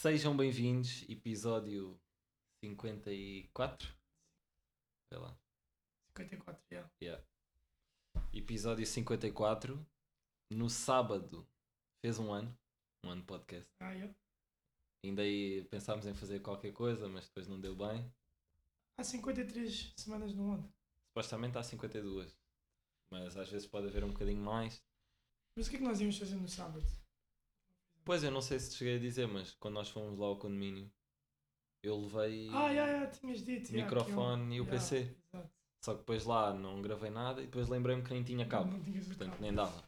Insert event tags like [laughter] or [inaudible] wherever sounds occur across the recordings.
Sejam bem-vindos, episódio 54. Vê lá. 54, já. Yeah. Episódio 54. No sábado fez um ano. Um ano de podcast. Ah, já. Ainda aí pensámos em fazer qualquer coisa, mas depois não deu bem. Há 53 semanas no ano. Supostamente há 52. Mas às vezes pode haver um bocadinho mais. Mas o que é que nós íamos fazer no sábado? Pois eu não sei se te cheguei a dizer, mas quando nós fomos lá ao condomínio, eu levei Ah, já, já, tinhas dito. o já, microfone que e eu- o PC. Exato. Só que depois lá não gravei nada e depois lembrei-me que nem tinha cabo. Não tinhas o Portanto, cabo. nem dava.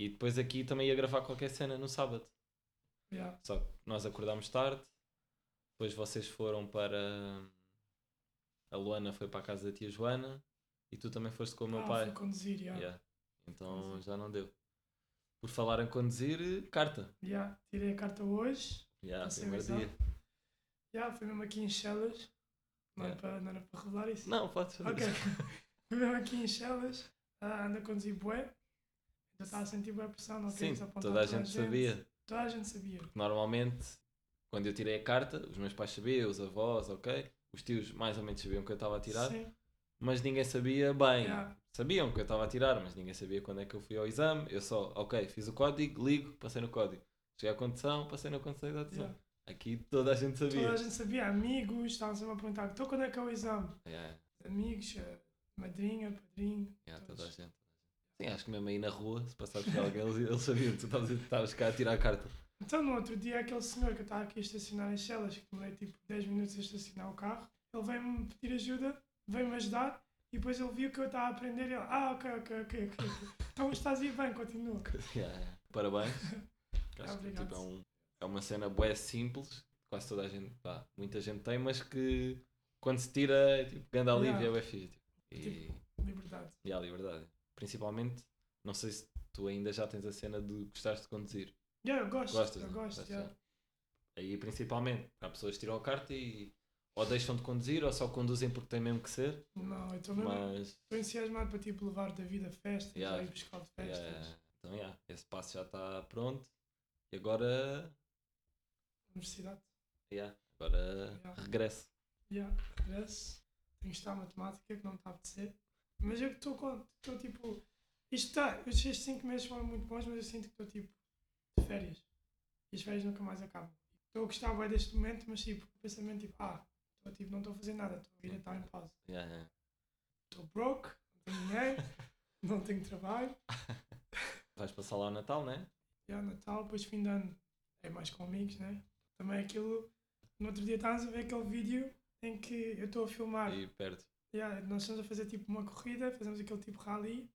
E depois aqui também ia gravar qualquer cena no sábado. Só que nós acordámos tarde, depois vocês foram para. A Luana foi para a casa da tia Joana e tu também foste com o meu ah, pai. fui conduzir. Yeah. Então Conduzir. já não deu. Por falar em conduzir, carta. Já, tirei a carta hoje. Yeah, Passei primeiro dia. Já, foi mesmo aqui em Chelas. Não, era Yeah. para, não era para revelar isso? Não, podes fazer Ok. isso. [laughs] foi mesmo aqui em Chelas. Ah, ando a conduzir bué. Já estava a sentir bué pressão. Não queria desapontar toda a gente sabia. Toda a gente sabia. Normalmente, quando eu tirei a carta, os meus pais sabiam, os avós, ok? Os tios mais ou menos sabiam que eu estava a tirar, Sim. Mas ninguém sabia bem. Yeah. Sabiam que eu estava a tirar, mas ninguém sabia quando é que eu fui ao exame. Eu só, ok, fiz o código, ligo, passei no código. Cheguei à condução, passei na condução e da decisão. Yeah. Aqui toda a gente sabia. Toda a gente sabia, amigos, estavam sempre a perguntar, então quando é que é o exame? Yeah, Amigos, eh, madrinha, padrinho. yeah, todos. toda a gente. Sim, acho que mesmo aí na rua, se passares por alguém, eles, eles sabiam que tu estavas- cá a tirar a carta. Então no outro dia aquele senhor que eu estava aqui a estacionar em Chelas, que demorei tipo 10 minutos a estacionar o carro, ele veio-me pedir ajuda, veio-me ajudar e depois ele viu que eu estava a aprender e ele, ah ok, ok, ok, ok. Então estás a ir bem, continua. [laughs] Yeah, yeah. Parabéns. [laughs] Acho que tipo, é, um- é uma cena bué simples, quase toda a gente, pá, muita gente tem, mas que quando se tira, é tipo, grande alívio, Yeah. é fixe. Tipo. E, Tipo- Liberdade. e há liberdade. Principalmente, não sei se tu ainda já tens a cena de gostares de conduzir. Yeah, eu gosto, Gostas? eu né? gosto, Gostas, yeah. Aí principalmente, há pessoas que tiram a carta e ou deixam de conduzir ou só conduzem porque tem mesmo que ser, Não, eu estou mesmo mas estou entusiasmado para tipo levar da vida a festas, Yeah. ir buscar de festas. yeah, então yeah, esse passo já está pronto e agora, Universidade. yeah, agora Yeah. regresso. Yeah, regresso. Tenho que estar matemática, que não me está a apetecer. Mas eu estou com. Estou tipo. Isto está. Estes 5 meses foram muito bons, mas eu sinto que estou tipo. de férias. E as férias nunca mais acabam. Estou a gostar bem deste momento, mas tipo, o pensamento tipo, ah, estou tipo, não estou a fazer nada, estou a vir a estar em pausa. Yeah, yeah. Estou broke, não tenho dinheiro, [laughs] não tenho trabalho. Vais passar lá o Natal, né? Já Natal, depois fim de ano é mais com amigos, né? Também aquilo. No outro dia estávamos a ver aquele vídeo em que eu estou a filmar. E perto. Yeah, nós estamos a fazer tipo uma corrida, fazemos aquele tipo rally.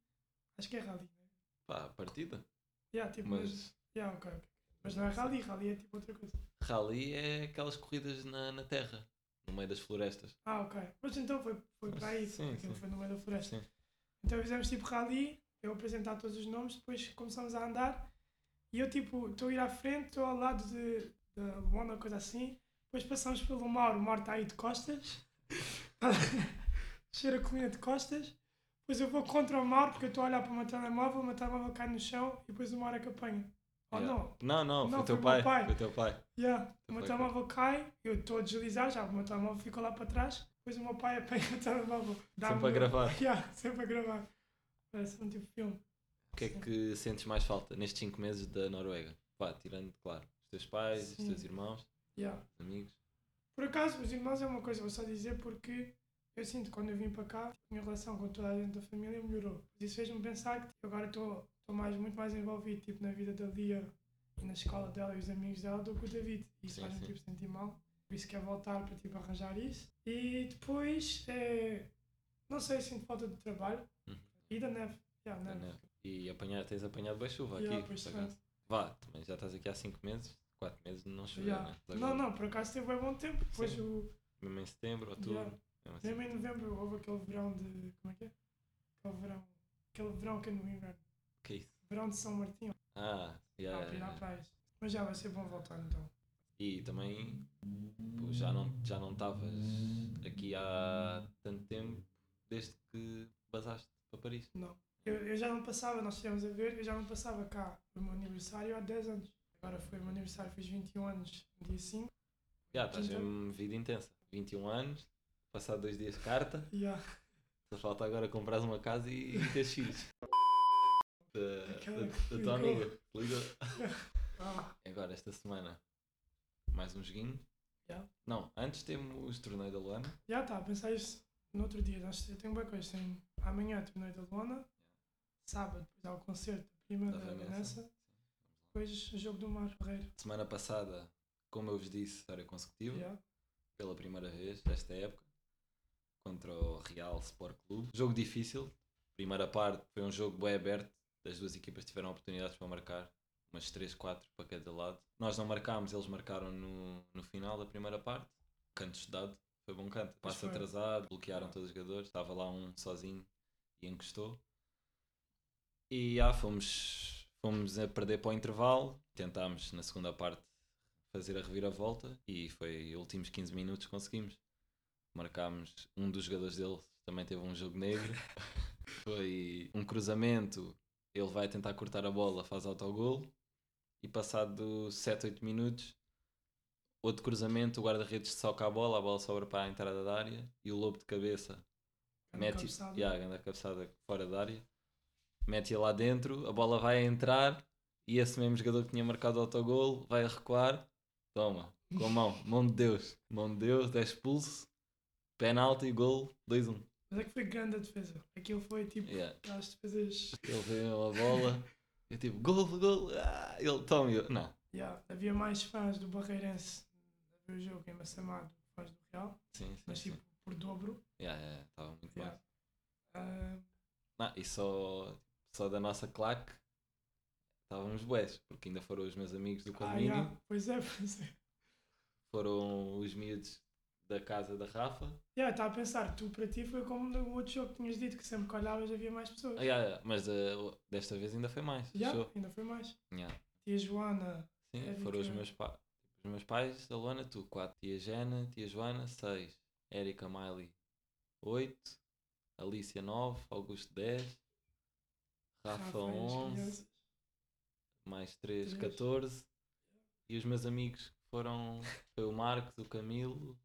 Acho que é rally, né? Pá, partida. Yeah, tipo, mas... Mas Yeah, ok, ok. Mas não é rally, rally é tipo outra coisa. rally é aquelas corridas na, na terra, no meio das florestas. Ah, ok. Mas então foi, foi para aí, Sim, sim. foi no meio da floresta. Sim. Então fizemos tipo rally, eu apresentar todos os nomes, depois começamos a andar e eu tipo, estou a ir à frente, estou ao lado de, da Luana, coisa assim. Depois passamos pelo Mauro, o Mauro está aí de costas. [laughs] Cheira a colina de costas. Depois eu vou contra o Mauro porque eu estou a olhar para o meu telemóvel, o meu telemóvel cai no chão e depois o Mauro é que apanha. Oh Yeah. não, Não, não, foi Não, o teu foi o pai. meu pai. Foi o teu pai. Yeah, o Teu meu pai telemóvel cai, eu estou a deslizar já, o meu telemóvel ficou lá para trás, depois o meu pai apanha o telemóvel. Sempre a o- gravar. [laughs] Yeah, sempre a gravar. Parece um tipo de filme. O que é que sentes mais falta nestes 5 meses da Noruega? Pá, tirando, claro, os teus pais, os Sim. teus irmãos, Yeah. os amigos. Por acaso, os irmãos é uma coisa, vou só dizer porque eu sinto que quando eu vim para cá, a minha relação com toda a gente da família melhorou. Isso fez-me pensar que tipo, agora estou estou mais, muito mais envolvido tipo, na vida da Lia e na escola dela e os amigos dela do que o David. E isso faz-me tipo, sentir mal. Por isso quero voltar para tipo, arranjar isso. E depois, é, não sei, sinto falta de trabalho Uhum. e da neve. Yeah, Da neve. neve. E apanhar, tens apanhado bem chuva Yeah, aqui. Vá, também já estás aqui há 5 meses, 4 meses não choveu, Yeah. né? Não, não, por acaso teve bem bom tempo. Depois Sim. o, Mesmo em setembro, outubro. Yeah. mesmo assim. Mesmo em novembro houve aquele verão de. Como é que é? Aquele verão. Aquele verão que é no inverno. Que isso? Verão de São Martinho. Ah, yeah, ir yeah, à yeah. praia. Mas já vai ser bom voltar então. E também pô, já não já não estavas aqui há tanto tempo desde que basaste para Paris. Não. Eu, eu já não passava, nós estivemos a ver, eu já não passava cá o meu aniversário há 10 anos. Agora foi o meu aniversário, fiz 21 anos no dia 5. Já, estás Então- mesmo vida intensa. 21 anos, passar dois dias de carta, [laughs] Yeah. só falta agora comprar uma casa e, e ter filhos. [laughs] Da, da- que amiga. Ligou. [laughs] Ah, Agora, esta semana, mais um joguinho. Já. Não, antes temos torneio da Luana. já está, a pensar isso no outro dia. Nós eu tenho boa coisa. Tem amanhã torneio da Luana, sábado depois há o concerto da prima Da da, Vanessa. Depois o jogo do Mar Ferreira. Semana passada, como eu vos disse, série consecutiva. Yeah. pela primeira vez desta época contra o Real Sport Clube. Jogo difícil. Primeira parte foi um jogo bem aberto. As duas equipas tiveram oportunidades para marcar. Umas 3, 4 para cada lado. Nós não marcámos, eles marcaram no, no final da primeira parte. Canto estudado. Foi bom canto. Passo atrasado, bloquearam todos os jogadores. Estava lá um sozinho e encostou. E ah, fomos, fomos a perder para o intervalo. Tentámos na segunda parte fazer a reviravolta e foi últimos 15 minutos conseguimos. Marcámos um dos jogadores deles também teve um jogo negro. [laughs] foi um cruzamento, ele vai tentar cortar a bola, faz autogol e passado 7, 8 minutos outro cruzamento, o guarda-redes soca a bola, a bola sobra para a entrada da área e o lobo de cabeça Grande mete cabeçada. yeah, cabeçada fora da área, mete-a lá dentro, a bola vai entrar e esse mesmo jogador que tinha marcado o autogol vai recuar, toma, com a mão, mão de Deus, mão de Deus, é expulso, penalti, gol, 2-1. Mas é que foi grande a defesa. Aquilo foi tipo Yeah. as defesas. Ele veio a bola, eu tipo, gol, gol, ah, ele toma, eu, não, Yeah. Havia mais fãs do Barreirense a ver o jogo em Massamá do que fãs do Real, sim, sim, mas sim. tipo por dobro. Yeah, yeah, estava muito Yeah. mais. Ah, Não, e só, só da nossa claque estávamos bués, porque ainda foram os meus amigos do ah, condomínio, yeah. Pois é, [laughs] pois é. foram os miúdos da casa da Rafa. Yeah, estava a pensar, tu para ti foi como no outro jogo que tinhas dito que sempre que olhavas havia mais pessoas. Ah, yeah, yeah, mas eh, desta vez ainda foi mais. Yeah, show. ainda foi mais. Yeah. Tia Joana, Sim, foram os meus, pa os meus pais, a Luana, tu, 4. Tia Jana, tia Joana, 6. Érica Miley, 8. Alicia, 9. Augusto, 10. Rafa, Rafa e as 11. crianças. Mais 3, Três. 14. E os meus amigos foram. Foi o Marcos, o Camilo,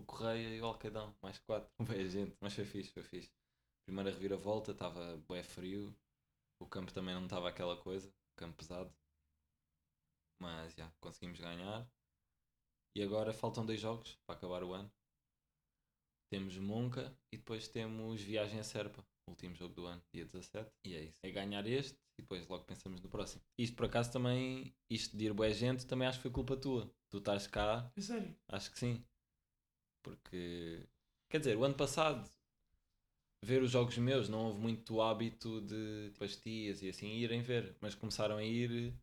o Correia e o Alcadão. Mais 4. [laughs] Bem, gente, mas foi fixe, foi fixe. Primeira reviravolta, estava bué frio. O campo também não estava aquela coisa, campo pesado. Mas já, conseguimos ganhar. E agora faltam dois jogos para acabar o ano. Temos Monca e depois temos Viagem a Serpa, último jogo do ano, dia 17. E é isso. É ganhar este e depois logo pensamos no próximo. Isto por acaso também, isto de ir boa gente, também acho que foi culpa tua. Tu estás cá, É sério? acho que sim. Porque, quer dizer, o ano passado, ver os jogos meus, não houve muito hábito de tipo, as tias e assim irem ver, mas começaram a ir.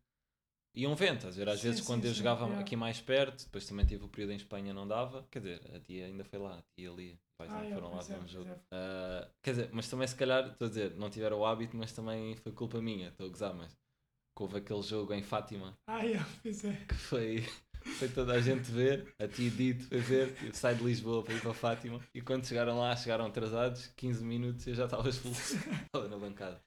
Iam vendo, a ver? Às vezes sim, quando eu sim, jogava yeah. aqui mais perto, depois também tive o período em Espanha, não dava. Quer dizer, a tia ainda foi lá, a tia ali. Pais Ah, não foram lá pois ver é, um jogo. é. Ah, quer dizer, mas também se calhar, estou a dizer, não tiveram o hábito, mas também foi culpa minha, estou a gozar, mas houve aquele jogo em Fátima Ah, pois é. que foi, foi toda a gente ver, a tia Dito foi ver, eu saio de Lisboa para ir para Fátima e quando chegaram lá, chegaram atrasados, 15 minutos eu já estava expulso, [laughs] estava na bancada.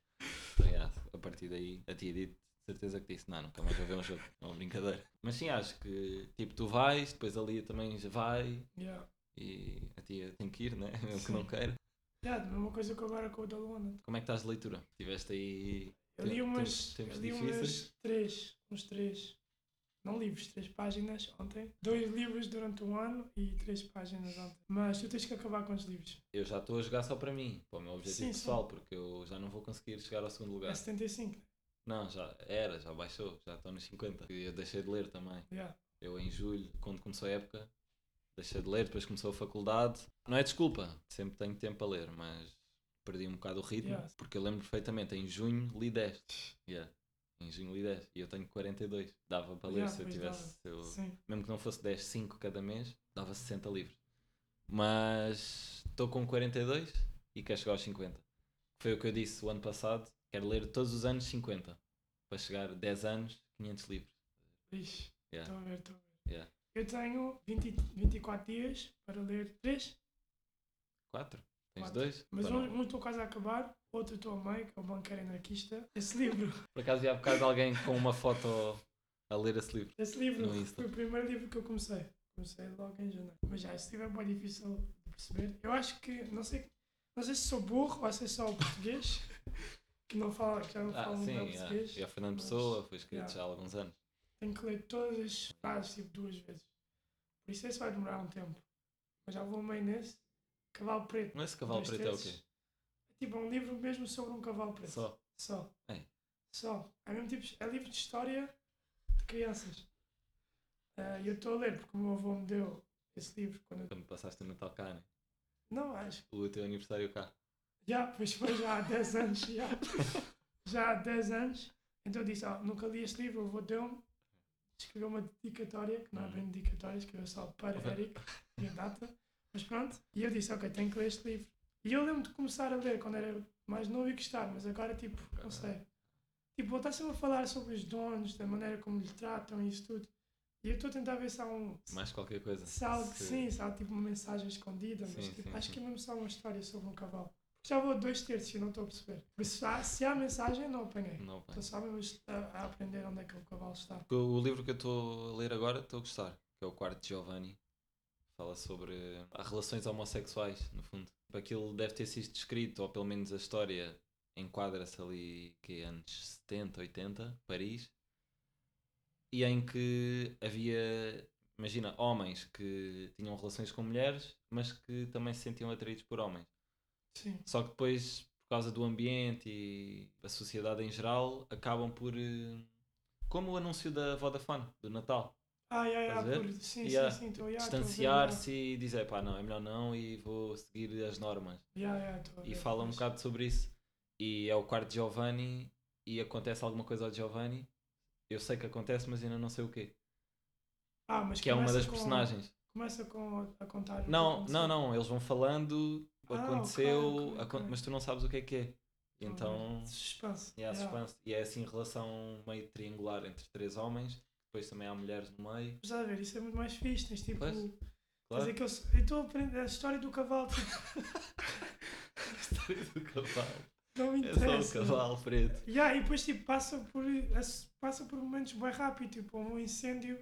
Então, yeah, a partir daí, a tia Dito, certeza que disse, não, nunca mais vou ver um jogo, é uma brincadeira. Mas sim, acho que, tipo, tu vais, depois a Lia também já vai Yeah. e a tia tem que ir, né, [laughs] mesmo que Sim. não queira. Yeah, mesma coisa que agora com o da Luana. Como é que estás de leitura? Tiveste aí... Eu li umas, tempos eu li umas três, uns três, não livros, três páginas ontem. Dois livros durante um ano e três páginas ontem. Mas tu tens que acabar com os livros. Eu já estou a jogar só para mim, para o meu objetivo Sim, sim. pessoal, porque eu já não vou conseguir chegar ao segundo lugar. É 75, né? Não, já era, já baixou, já estou nos 50. E eu deixei de ler também. Yeah. Eu em julho, quando começou a época, deixei de ler, depois começou a faculdade. Não é desculpa, sempre tenho tempo para ler, mas perdi um bocado o ritmo, Yeah. porque eu lembro perfeitamente, em junho li 10. Yeah. Em junho li 10 e eu tenho 42. Dava para ler Yeah, se eu tivesse. eu- mesmo que não fosse 10, 5 cada mês, dava 60 livros. Mas estou com 42 e quero chegar aos 50. Foi o que eu disse o ano passado. Quero ler todos os anos 50. Para chegar a 10 anos, 500 livros. Ixi, Yeah. estou a ver, estou a ver. Yeah. Eu tenho 20, 24 dias para ler 3, 4? Tens Quatro. 2? mas um, um estou quase a acabar Outro tua mãe, que é o banqueiro anarquista. Esse livro, Por acaso, havia há bocado alguém com uma foto a ler esse livro. esse livro foi o primeiro livro que eu comecei. Comecei logo em janeiro. Mas já, esse livro é bem difícil de perceber. Eu acho que, não sei, não sei se sou burro ou se é só o português, [laughs] que, não fala, que já não Ah, fala muito sim, bem yeah. português. e a Fernando Pessoa, foi escrito yeah. já há alguns anos. Tenho que ler todas as frases tipo duas vezes. Por isso esse vai demorar um tempo. Mas já vou meio nesse. Cavalo Preto. Mas esse cavalo preto é o terços. Quê? É tipo um livro mesmo sobre um cavalo preto. Só. Só. É. Só. É mesmo tipo, é livro de história de crianças. Eh, E eu estou a ler porque o meu avô me deu esse livro quando. Quando passaste o Natal cá, né? Não, acho O teu aniversário cá. já, pois foi já há 10 anos. Já, [laughs] já há 10 anos. Então eu disse, ah, nunca li este livro, o avô deu-me. Escreveu uma dedicatória, que não é bem dedicatória, escreveu só para Eric e a data. Mas pronto. E eu disse, ok, tenho que ler este livro. E eu lembro de começar a ler quando era mais novo e gostar, mas agora tipo, não sei. Tipo, vou estar sempre a falar sobre os donos, da maneira como lhe tratam e isso tudo. E eu estou a tentar ver se há um. Mais qualquer coisa. Se há algo, Se- sim, se há tipo uma mensagem escondida, mas Sim, tipo, sim, acho sim. que é mesmo só uma história sobre um cavalo. Já vou a dois terços e não estou a perceber. Isso, se há, se há mensagem, não apanhei. Não. Estou só mesmo a, a aprender onde é que o cavalo está. O, o livro que eu estou a ler agora estou a gostar, que é o Quarto de Giovanni. Fala sobre as relações homossexuais, no fundo. Aquilo deve ter sido escrito, ou pelo menos a história enquadra-se ali que é anos 70, 80, Paris. E em que havia, imagina, homens que tinham relações com mulheres, mas que também se sentiam atraídos por homens. Sim. Só que depois, por causa do ambiente e da sociedade em geral, acabam por. eh, Como o anúncio da Vodafone, do Natal. Ah, yeah, por, sim, estou yeah, Distanciar-se e dizer, pá, não, é melhor não e vou seguir as normas. Yeah, yeah, E fala um bocado sobre isso. E é o quarto de Giovanni e acontece alguma coisa ao Giovanni. Eu sei que acontece, mas ainda não sei o quê. Ah, mas Que é uma das com- personagens. Começa com a contar. Não, não, não, eles vão falando, Ah, aconteceu, ok, ok, acon- ok. mas tu não sabes o que é que é. Ver. Então. Suspense. Yeah. suspense. E é assim relação meio triangular entre três homens. Depois também há mulheres no meio. Mas a ver, isso é muito mais fixe. Tens tipo. Pois, Claro. aquele, eu estou a aprender a história do cavalo. [laughs] [laughs] A história do cavalo. não me É só interessa. o cavalo preto. Yeah, e depois tipo, passa, por, passa por momentos bem rápido. Tipo, um incêndio.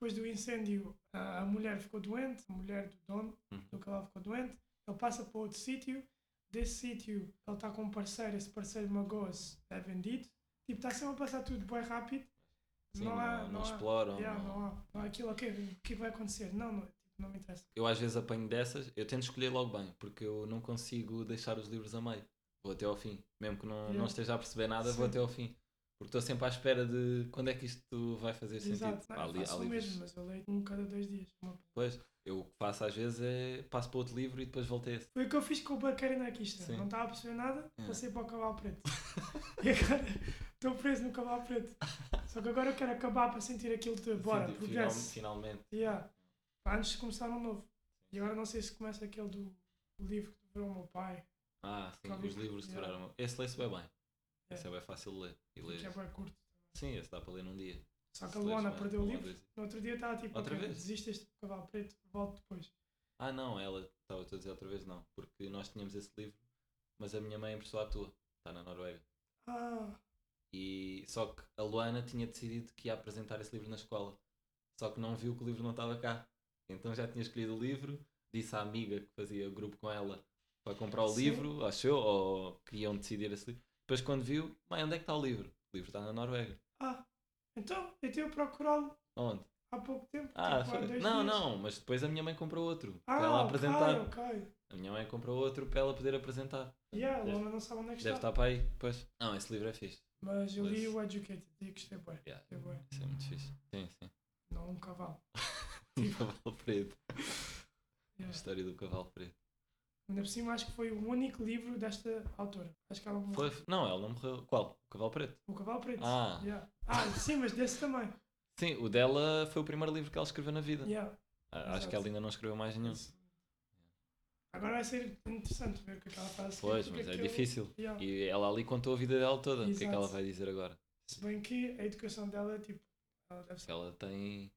Depois do incêndio, a, a mulher ficou doente. A mulher do dono Uhum. do cavalo ficou doente. Ele passa para outro sítio. Desse sítio, ele está com um parceiro. Esse parceiro magoa-se. É vendido. Tipo, está sempre a passar tudo bem rápido. Sim, não não, há. não Não, há. exploram. Yeah, não- não há. Não há aquilo, ok, o que vai acontecer? Não, não, tipo, não me interessa. Eu às vezes apanho dessas, eu tento escolher logo bem, porque eu não consigo deixar os livros a meio. Vou até ao fim. Mesmo que não, não Yeah. esteja a perceber nada, vou Sim. até ao fim. Porque estou sempre à espera de quando é que isto vai fazer sentido. Exato, não, Há eu li- há faço livros- mesmo, mas eu leio um cada dois dias. Pois, eu o que faço às vezes é passo para outro livro e depois volto a esse. Foi o que eu fiz com o. Sim. Não estava a perceber nada, É. passei para o Cavalo Preto. [laughs] e agora estou preso no Cavalo Preto. [laughs] Só que agora eu quero acabar para sentir aquilo de bora, final- progresso. finalmente. Yeah. Antes de começar um novo. E agora não sei se começa aquele do o livro que devorou o meu pai, Ah, sim, os livros que Yeah. duraram. Esse lê-se bem bem. É. Esse é bem fácil de ler. E ler. que é bem curto. Sim, esse dá para ler num dia. Só que a Luana perdeu o livro. No outro dia estava tipo, Outra vez? desiste este Cavalo Preto, volto depois. Ah, não, ela estava a dizer outra vez não. Porque nós tínhamos esse livro, mas a minha mãe emprestou à tua. Está na Noruega. Ah, E só que a Luana tinha decidido que ia apresentar esse livro na escola. Só que não viu que o livro não estava cá. Então já tinha escolhido o livro, disse à amiga que fazia o grupo com ela para comprar o Sim. livro, achou, ou queriam decidir esse livro. Depois quando viu, mãe, onde é que está o livro? O livro está na Noruega. ah. Então, eu tive procurá-lo Onde? há pouco tempo. Ah, tipo, foi- não, dias. não, mas depois a minha mãe comprou outro Ah, para ela apresentar. ok. A minha mãe comprou outro para ela poder apresentar. Yeah, a Deve- Luana não sabe onde é que Deve está. estar para aí, pois. Não, esse livro é fixe. Mas eu li o Educated e gostei bem. Yeah, Gostei bem. isso é muito fixe. Sim, sim. Não um cavalo. O [laughs] cavalo preto. A Yeah. história do cavalo preto. Ainda por cima acho que foi o único livro desta autora. Acho que ela morreu. Foi, não, ela não morreu. Qual? O cavalo preto? O Cavalo Preto. Ah. Yeah. Ah, sim, mas desse também. Sim, o dela foi o primeiro livro que ela escreveu na vida. Yeah. Ah, Acho que ela ainda não escreveu mais nenhum. Isso. Agora vai ser interessante ver o que é que ela faz. Pois, mas é aquilo- difícil. Yeah. E ela ali contou a vida dela toda. O que é que Exato. ela vai dizer agora? Se bem que a educação dela é tipo. Ela deve ser. Ela tem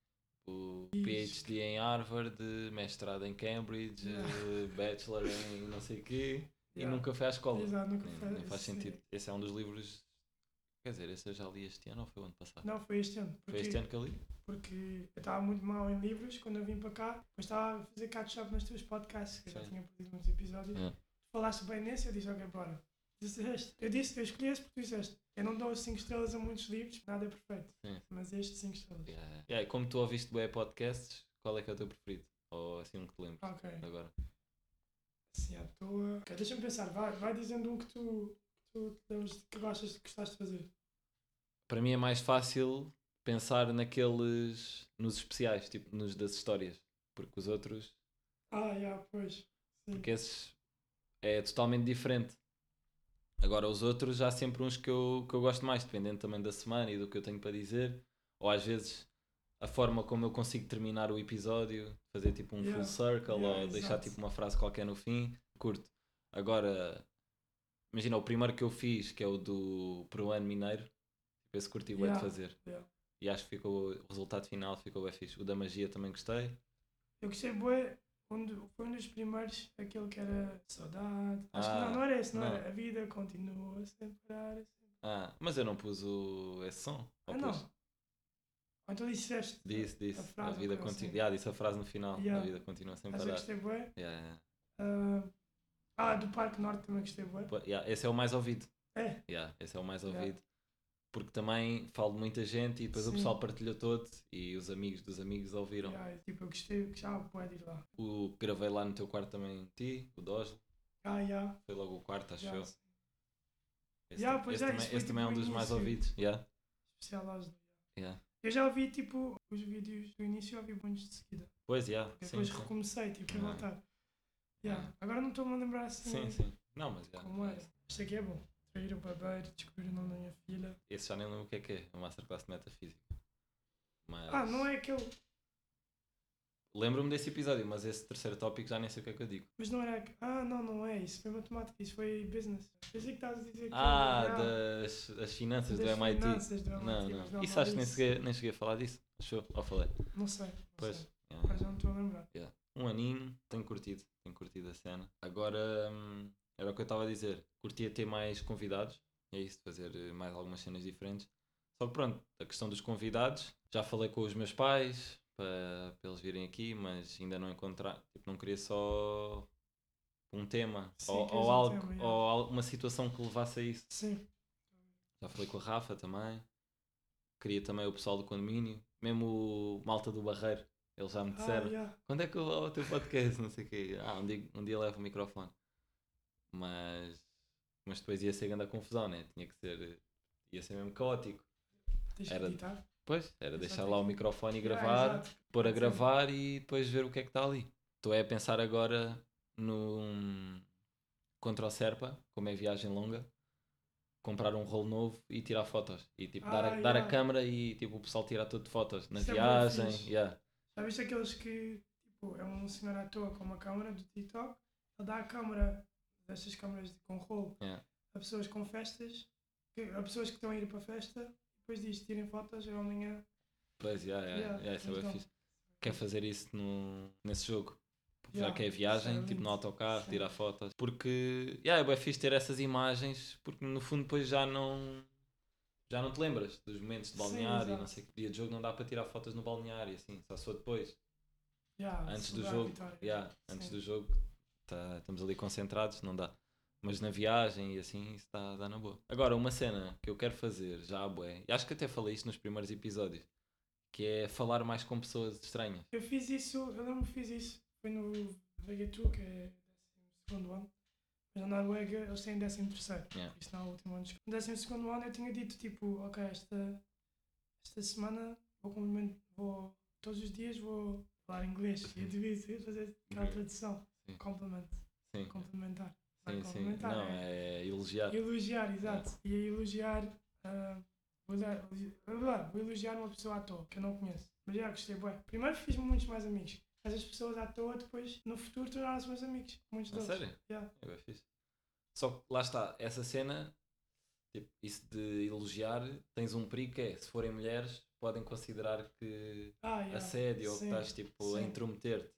o Ixi. PhD em Harvard, mestrado em Cambridge, Yeah. [laughs] bachelor em não sei o quê. e Yeah. nunca foi à escola. Exato, nunca foi. nem faz sentido. Esse é um dos livros. Quer dizer, esse eu já li este ano ou foi o ano passado? Não, foi este ano. foi Porque, este ano que eu li? porque eu estava muito mal em livros quando eu vim para cá. Depois estava a fazer catch-up nos teus podcasts, que eu já tinha perdido muitos episódios. Yeah. Falaste bem nesse, eu disse, ok, bora. Disseste. Eu disse, eu escolhi esse porque tu disseste. Eu não dou 5 estrelas a muitos livros, nada é perfeito. Sim. Mas este 5 estrelas. Yeah. Yeah, como tu ouviste bem podcasts, qual é que é o teu preferido? Ou assim um que te lembres Ok. agora? Assim, à toa. Deixa-me pensar. Vai, vai dizendo um que tu, tu que gostas, que gostaste de fazer. Para mim é mais fácil pensar naqueles. nos especiais, tipo nos das histórias. Porque os outros. Ah, já, pois. Sim. Porque esses é totalmente diferente. Agora os outros há sempre uns que eu, que eu gosto mais, dependendo também da semana e do que eu tenho para dizer. Ou às vezes a forma como eu consigo terminar o episódio, fazer tipo um Yeah, full circle yeah, ou deixar tipo uma frase qualquer no fim, curto. Agora, imagina o primeiro que eu fiz, que é o do Peruano Mineiro, esse curti Yeah, de fazer. yeah. E acho que ficou, o resultado final ficou bem fixe. O da magia também gostei. Eu gostei, bué, um do- foi um dos primeiros, aquele que era saudade. Acho que Ah, não, não era esse, não, não. era. A vida continua sem parar. sem- Ah, mas eu não pus o, esse som. Ah, não. pus? Ou então disseste. Disse, disse. A, frase, vida uma coisa continua. assim. Yeah, disse a frase no final. Yeah. A vida continua sem Mas eu parar. gostei, bué. Yeah, yeah. Ah, ah, do Parque Norte também gostei. Pô, yeah, esse é o mais ouvido. É, Yeah, esse é o mais Yeah. ouvido. Porque também falo de muita gente e depois o Sim. pessoal partilhou todo e os amigos dos amigos ouviram. yeah, tipo, eu gostei, gostava bué de ir lá. O gravei lá no teu quarto também ti, o Doslo. Ah, já. Foi logo o quarto, acho já, eu. Esse, Yeah, esse é, também, esse também é um tipo dos o mais ouvidos. Yeah. Especial aos Yeah. Eu já ouvi, tipo, os vídeos do início, eu ouvi muitos de seguida. Pois, yeah. Depois sim. recomecei, tipo, a voltar. Yeah. Ah. Agora não estou-me a lembrar assim sim, sim. Não, mas yeah, como é era. Isto aqui é bom. Trair o barbeiro, descobrir o nome da minha filha. Esse já nem lembro o que é que é. Uma masterclass de metafísica. Mas... Ah, não é aquele. Lembro-me desse episódio, mas esse terceiro tópico já nem sei o que é que eu digo. Mas não era. Ah, não, não é. Isso foi matemática, isso foi business. Pensei que estavas a dizer que. Ah, era- das, das finanças das do MIT. finanças do MIT, Não, mas não. Isso acho que nem cheguei, nem cheguei a falar disso. Acho eu. Ou falei. Não sei. Não Pois. sei. Yeah. Mas já não estou a lembrar. Yeah. Um aninho, tenho curtido. Tenho curtido a cena. Agora, hum, era o que eu estava a dizer. Curtia ter mais convidados. É isso, fazer eh, mais algumas cenas diferentes. Só que pronto, a questão dos convidados. Já falei com os meus pais para, para eles virem aqui, mas ainda não encontrar. Tipo, não queria só um tema Sim, ou, ou um algo, tema, ou alguma situação que levasse a isso. Sim. Já falei com a Rafa também. Queria também o pessoal do condomínio. Mesmo o malta do Barreiro. Eles já me Ah, disseram. yeah. Quando é que eu vou ao teu podcast? Não sei o quê. Ah, um dia, um dia levo o microfone. Mas, mas depois ia ser grande a confusão, né? Tinha que ser. Ia ser mesmo caótico. Que Era- editar. Pois, era Exato. deixar lá o microfone e Yeah, gravar, exato. pôr a gravar e depois ver o que é que está ali. Estou é a pensar agora num contra o Serpa, como é viagem longa, comprar um rolo novo e tirar fotos. E tipo, dar, a, Ah, dar a yeah. câmera e tipo, o pessoal tirar tudo de fotos na Isso é viagem. fixe. yeah. Já viste aqueles que, tipo, é um senhor à toa com uma câmera do TikTok, ele dá a câmera, destas câmeras de- com rolo, Yeah. a pessoas com festas, que, a pessoas que estão a ir para a festa, depois diz, tirem fotos, eu amanhã. Pois, é bué bom. fixe. Quer fazer isso no, nesse jogo. Já Yeah, que é viagem, tipo no autocarro, Sim. tirar fotos. Porque yeah, é bem fixe ter essas imagens, porque no fundo depois já não. Já não te lembras dos momentos de Sim, balneário, e não sei que dia de jogo não dá para tirar fotos no balneário, assim, só for depois. Yeah, antes do jogo, yeah, antes Sim. do jogo tá- estamos ali concentrados, não dá. Mas na viagem e assim, isso dá, dá na boa. Agora, uma cena que eu quero fazer já, bué, e acho que até falei isto nos primeiros episódios, que é falar mais com pessoas estranhas. Eu fiz isso, eu que fiz isso, foi no Vega 2, que é o segundo ano, mas na Noruega eles têm décimo terceiro, Yeah. isso não é o último ano. No décimo segundo ano eu tinha dito, tipo, ok, esta, esta semana vou, vou, todos os dias vou falar inglês, e eu devia devia fazer aquela Ok. tradução, Sim. complement, Sim, complementar. Não é sim, sim. complementar, Não, é é elogiar. Elogiar, exato. E elogiar. ah, vou, dar- vou elogiar uma pessoa à toa que eu não conheço. Mas já gostei, bué. Primeiro fiz muitos mais amigos. Mas as pessoas à toa depois, no futuro, tornaram-se meus amigos. Muitos A deles. sério? Yeah. É bem fixe. Só que lá está, essa cena, tipo, isso de elogiar, tens um perigo que é, se forem mulheres, podem considerar que Ah, yeah. assédio ou que Sim, estás tipo a sim. intrometer-te.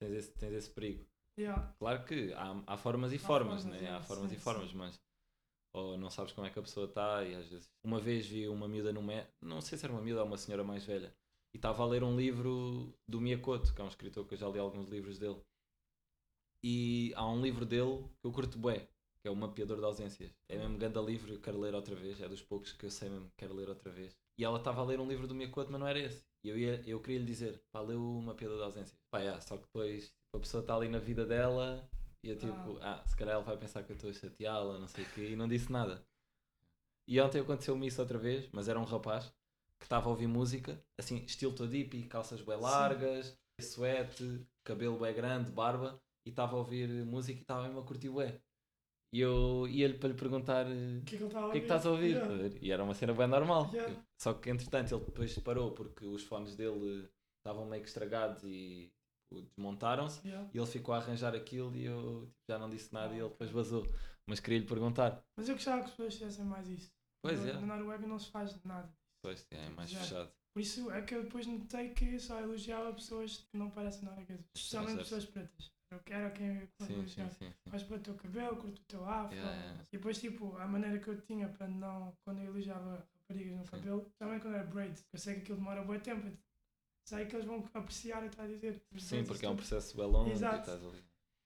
Tens esse, tens esse perigo. Yeah. Claro que há, há formas e Há formas, formas, né? Há formas sim, e formas, mas ou não sabes como é que a pessoa está e às vezes. Uma vez vi uma miúda no me... não sei se era uma miúda ou uma senhora mais velha, e estava a ler um livro do Miyakoto, que é um escritor que eu já li alguns livros dele. E há um livro dele que eu curto bué, que é o Mapeador de Ausências. É mesmo grande livro, eu quero ler outra vez, é dos poucos que eu sei mesmo que quero ler outra vez. E ela estava a ler um livro do Miyakoto, mas não era esse. E eu, ia, eu queria lhe dizer, pá, leu o Mapeador de Ausências. Pá, yeah, só que depois tipo, a pessoa está ali na vida dela e eu tipo, ah, se calhar ela vai pensar que eu estou a chateá-la, não sei o quê, e não disse nada. E ontem aconteceu-me isso outra vez, mas era um rapaz que estava a ouvir música, assim, estilo todo hippie, calças bem largas, suete, cabelo bem grande, barba, e estava a ouvir música e estava mesmo a curtir bué. E eu ia-lhe para lhe perguntar eh, O que é que estava o que é que estás a ouvir? Yeah. E era uma cena bem normal. Yeah. Só que entretanto ele depois parou porque os fones dele estavam meio que estragados e tipo, desmontaram-se. Yeah. E ele ficou a arranjar aquilo e eu tipo, já não disse nada e ele depois vazou. Mas queria lhe perguntar. Mas eu gostava que as pessoas fizessem mais isso. Pois na, é. Na Noruega não se faz nada. Pois é, mais Já. fechado. Por isso é que eu depois notei que só elogiava pessoas que não parecem norueguesas. Especialmente Certo. pessoas pretas. Eu quero quem Sim, sim, sim. Faz para o teu cabelo, curto o teu afro. Yeah, yeah. E depois, tipo, a maneira que eu tinha para não. Quando eu elogiava raparigas no Sim. cabelo, também quando era braids. Eu sei que aquilo demora bem tempo. Sei que eles vão apreciar que está a dizer. Sim, porque é um tudo. processo bem longo e Exato.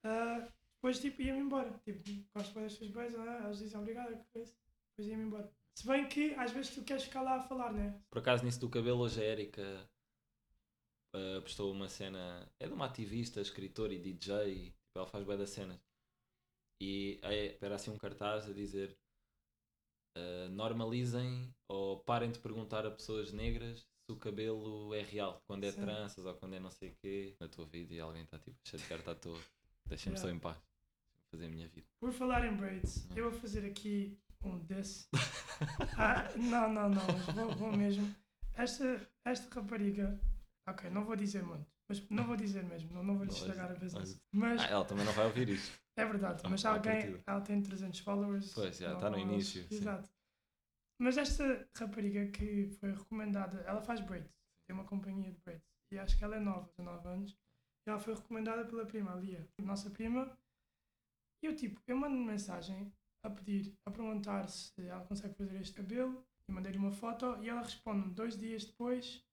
Ah, depois, tipo, ia-me embora. Tipo, gosto bem das suas beijos, né? eles dizem obrigado, que coisa. depois ia-me embora. Se bem que às vezes tu queres ficar lá a falar, né? Por acaso nisso do cabelo, hoje a Erika uh, postou uma cena. É de uma ativista, escritora e DJ. Tipo, ela faz bué das cenas. E é, era assim um cartaz a dizer uh, normalizem ou parem de perguntar a pessoas negras se o cabelo é real, quando é Sim. tranças ou quando é não sei o quê. Na tua vida e alguém está tipo a chatear, está todo. Deixa-me só em paz. Fazer a minha vida. Por falar em braids, Hum. eu vou fazer aqui um desse. Ah, não, não, não, vou, vou mesmo. Esta, esta rapariga, ok, não vou dizer muito, mas não vou dizer mesmo, não, não vou lhe estragar a business. vais- Mas Ah, ela também não vai ouvir isto. é verdade, Ah, mas à alguém, ela tem 300 followers. Pois, já, está no início. Exato. Mas esta rapariga que foi recomendada, ela faz braids, tem uma companhia de braids, e acho que ela é nova, 19 anos, e ela foi recomendada pela prima, a Lia, nossa prima, e eu tipo, eu mando mensagem a pedir, a perguntar se ela consegue fazer este cabelo, e mandei-lhe uma foto, e ela responde-me dois dias depois,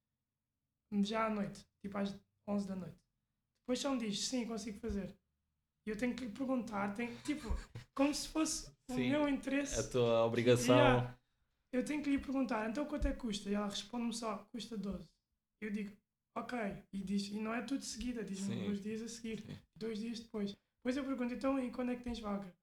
já à noite, tipo às 11 da noite. Depois só me diz, sim, consigo fazer. E eu tenho que lhe perguntar, tenho, tipo, como se fosse o Sim, meu interesse. A tua obrigação. Yeah. Eu tenho que lhe perguntar, então quanto é que custa? E ela responde-me só, custa 12. Eu digo, ok. E, diz, e não é tudo de seguida, diz-me dois dias a seguir, Sim. dois dias depois. Depois eu pergunto, então e quando é que tens vaga?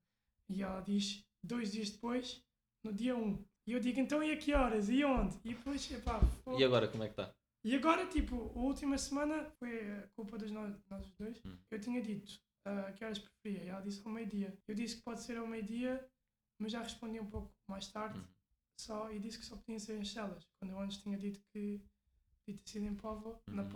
E ela diz, dois dias depois, no dia 1. E eu digo, então e a que horas? E onde? E depois, epá. E agora como é que está? E agora, tipo, a última semana foi a culpa dos nós, nós dois. Hum. Eu tinha dito ah, que horas preferia e ela disse ao meio-dia. Eu disse que pode ser ao meio-dia, mas já respondi um pouco mais tarde Uhum. só, e disse que só podiam ser em celas. Quando eu antes tinha dito que podia ter sido em Póvoa, na Uhum.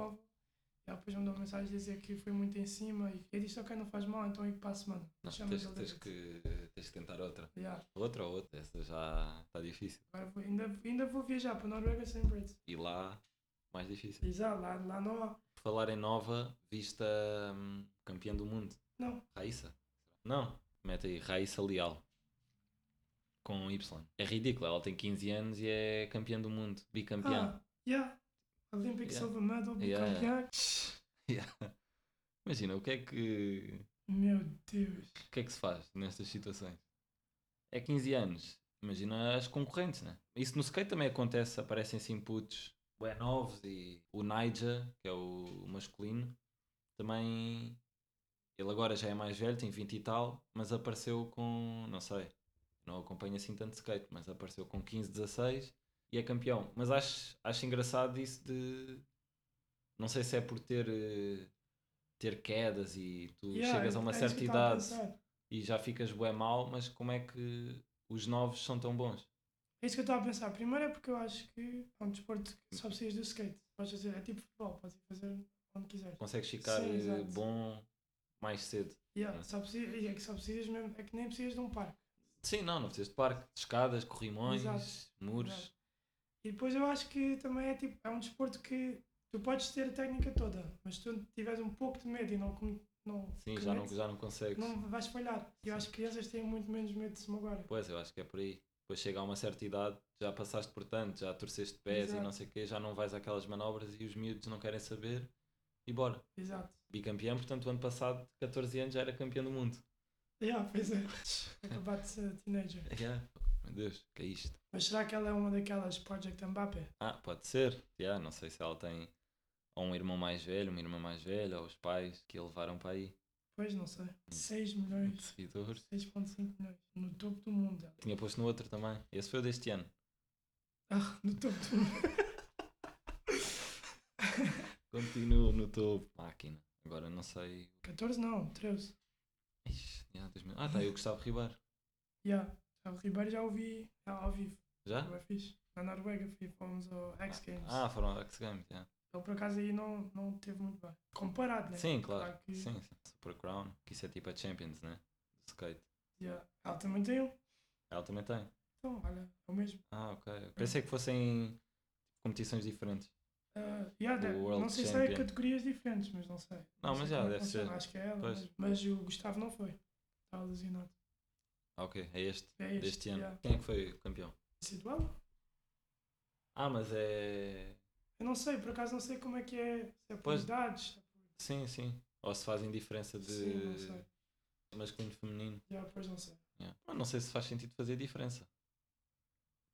E ela depois mandou uma mensagem a dizer que foi muito em cima e eu disse, ok, não faz mal, então ir para a semana. Não, tens, tens, que, tens que tentar outra. Yeah. Outra ou outra, essa já está difícil. Agora vou- ainda, ainda vou viajar para a Noruega sem braids. E lá, mais difícil. E já, lá, lá não há. Falar em nova, vista hum, campeã do mundo. Não. Raíssa? Não. Mete aí, Raíssa Leal. Com Y. É ridículo, ela tem 15 anos e é campeã do mundo. Bicampeã. Ah, yeah. Olympic Yeah. Silver Medal, Yeah, bicampeã. [laughs] Yeah. Imagina, o que é que. Meu Deus. O que é que se faz nestas situações? É 15 anos. Imagina as concorrentes, né? Isso no skate também acontece, aparecem assim putos bué novos e o Naija, que é o, o masculino, também ele agora já é mais velho, tem 20 e tal, mas apareceu com, não sei, não acompanho assim tanto skate, mas apareceu com 15, 16 e é campeão. Mas acho, acho engraçado isso de não sei se é por ter eh, ter quedas e tu Yeah, chegas a uma é certa a idade e já ficas bué mal, mas como é que os novos são tão bons? É isso que eu estava a pensar. Primeiro é porque eu acho que é um desporto que só precisas do skate. Podes fazer, é tipo futebol, podes fazer onde quiseres. Consegues ficar Sim, eh, bom mais cedo? Yeah, É. só e é que só precisas mesmo, é que nem precisas de um parque. Sim, não, não precisas de parque, de escadas, corrimões, Exato, muros. exato. E depois eu acho que também é tipo, é um desporto que tu podes ter a técnica toda, mas se tu tiveres um pouco de medo e não, não. Sim, já não, já não consegues. não vais falhar. E eu acho que crianças têm muito menos medo de se magoarem. Pois, eu acho que é por aí. Depois chega a uma certa idade, já passaste por tanto, já torceste pés e Exato. não sei o quê, já não vais àquelas manobras e os miúdos não querem saber e bora. Exato. Bicampeão, portanto, o ano passado, 14 anos, já era campeão do mundo. Yeah, pois é. [laughs] Acabar de ser teenager. Yeah. Meu Deus, que é isto? Mas será que ela é uma daquelas Project Mbappé? Ah, pode ser. Yeah, não sei se ela tem ou um irmão mais velho, uma irmã mais velha, ou os pais que a levaram para aí. Pois não sei. 6 De milhões. seguidores. 6.5 milhões. No topo do mundo. Tinha posto no outro também. Esse foi o deste ano. Ah, no topo do mundo. [laughs] Continuo no topo. Máquina. Agora não sei. 14 não, 13. Ixi, yeah, 2000. Ah, tá aí o Gustavo Ribeiro. Yeah. O Ribeiro já ouvi ao vivo. Já? Foi fixe. Na Noruega fomos ao X Games. Ah, foram ao X Games, yeah. Ele por acaso aí não, não teve muito bem. Comparado, né? Sim, claro. que- Sim, sim. Super Crown. Que isso é tipo a Champions, né? Do skate. Yeah. Ela também tem um. Ela também tem. Então, olha, é o mesmo. Ah, ok. Pensei que fossem competições diferentes. Uh, yeah, deve- não sei se Champion. é categorias diferentes, mas não sei. Não, sei mas já, é deve ser. Acho que é ela. Mas, mas o Gustavo não foi. Estava lesionado. Ah, ok. É este. É este. Deste ano. yeah. Quem é que foi o campeão? Situado? Ah, mas é. Eu não sei, por acaso não sei como é que é. Se é por Pois. idades. Sim, sim. Ou se fazem diferença de Sim, não sei. masculino e feminino. Já, pois não sei. Yeah. Mas não sei se faz sentido fazer diferença.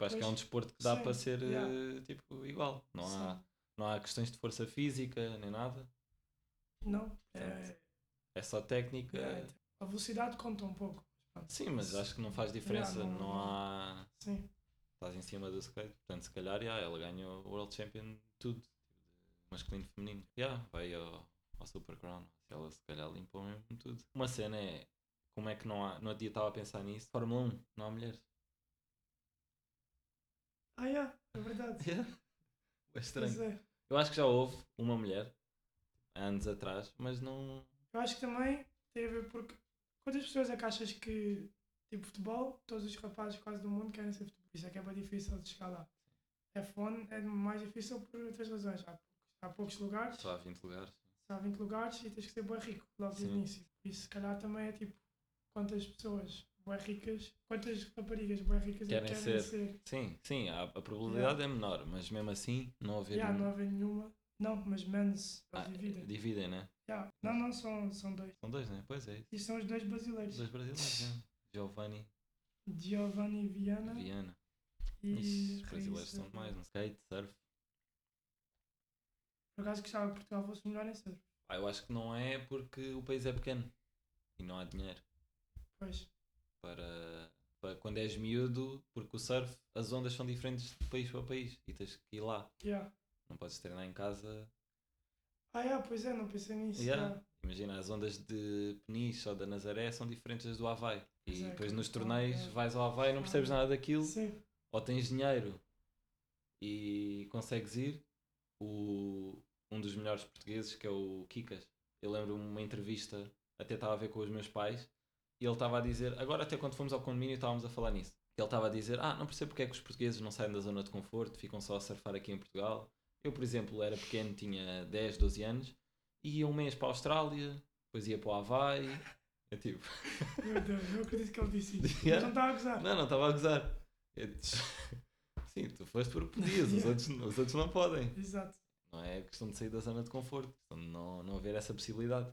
Acho que é Pois, um desporto que dá sim, para ser yeah. eh, tipo igual. Não há, não há questões de força física nem nada. Não. É, Portanto, É só técnica. é, a velocidade conta um pouco. Sim, mas acho que não faz diferença. Yeah, não- não há. Sim. Estás em cima do skate. Portanto, se calhar yeah, ela ganha o World Champion de tudo. Masculino e feminino. Yeah, vai ao, ao Super Crown. Ela se calhar limpa mesmo tudo. Uma cena é. Como é que não há. No outro dia estava a pensar nisso. Fórmula 1, não há mulheres. Ah, yeah, é verdade. [laughs] Yeah. É estranho. É. Eu acho que já houve uma mulher anos atrás, mas não. Eu acho que também tem a ver porque quantas pessoas é que achas que tipo futebol, todos os rapazes quase do mundo querem ser futebol. Isso é que é bem difícil de chegar lá. F1 é mais difícil por outras razões. Há poucos, há poucos lugares, Só há 20 lugares. só há 20 lugares e tens que ser bem rico logo desde o Sim. início. Isso se calhar também é tipo quantas pessoas bem ricas, quantas raparigas bem ricas é que Querem querem ser. ser. Sim, sim, a, a probabilidade é menor, mas mesmo assim não haver. Yeah, nenhum- não haver nenhuma. Não, mas menos Ah, dividem. dividem, né? Yeah. Não, não, são, são dois. São dois, né? Pois é. isso. E são os dois brasileiros. Dois brasileiros, né? Giovanni Giovanni Viana Viana. e Ixi, os brasileiros são demais, no skate, surf. Por acaso gostava que Portugal fosse melhor em surf. Ah, eu acho que não é porque o país é pequeno e não há dinheiro Pois. para, para quando és miúdo, porque o surf, as ondas são diferentes de país para país e tens que ir lá. Yeah. Não podes treinar em casa. Ah, yeah, pois é, não pensei nisso. Yeah. Imagina, as ondas de Peniche ou da Nazaré são diferentes das do Havaí. E é, depois nos torneios é. vais ao Havaí e não percebes nada daquilo. Sim. ou tens dinheiro e consegues ir, o, um dos melhores portugueses, que é o Kikas, eu lembro-me uma entrevista, até estava a ver com os meus pais, e ele estava a dizer, agora até quando fomos ao condomínio estávamos a falar nisso, ele estava a dizer, ah, não percebo porque é que os portugueses não saem da zona de conforto, ficam só a surfar aqui em Portugal. Eu, por exemplo, era pequeno, tinha 10, 12 anos, e ia um mês para a Austrália, depois ia para o Havaí, é tipo... [laughs] Meu Deus, não acredito que ele disse isso. Yeah. Mas não estava a gozar. Não, não, estava a gozar. Eu- [laughs] Sim, tu foste porque podias, os, outros, os outros não podem. Exato. Não é questão de sair da zona de conforto, questão de não, não haver essa possibilidade.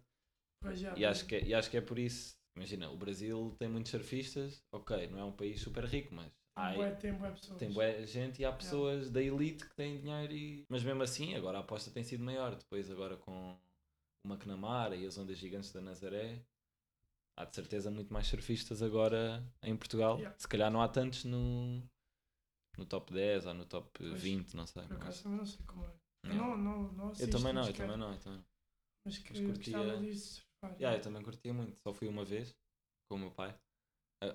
Pois já. E acho, que é, e acho que é por isso. Imagina, o Brasil tem muitos surfistas, ok, não é um país super rico, mas há, Tem bué, tem bué pessoas. tem boa gente e há pessoas da elite que têm dinheiro e. Mas mesmo assim, agora a aposta tem sido maior. Depois agora com o McNamara e as ondas gigantes da Nazaré. Há de certeza muito mais surfistas agora em Portugal. Yeah. Se calhar não há tantos no, no top 10 ou no top Pois, 20, não sei. Por acaso também não sei como é. Eu não, não, não eu assisto, também não, eu também não, eu também não. Mas que Mas curtia- gostava surfar, Yeah, eu também curtia muito, só fui uma vez com o meu pai. Ah,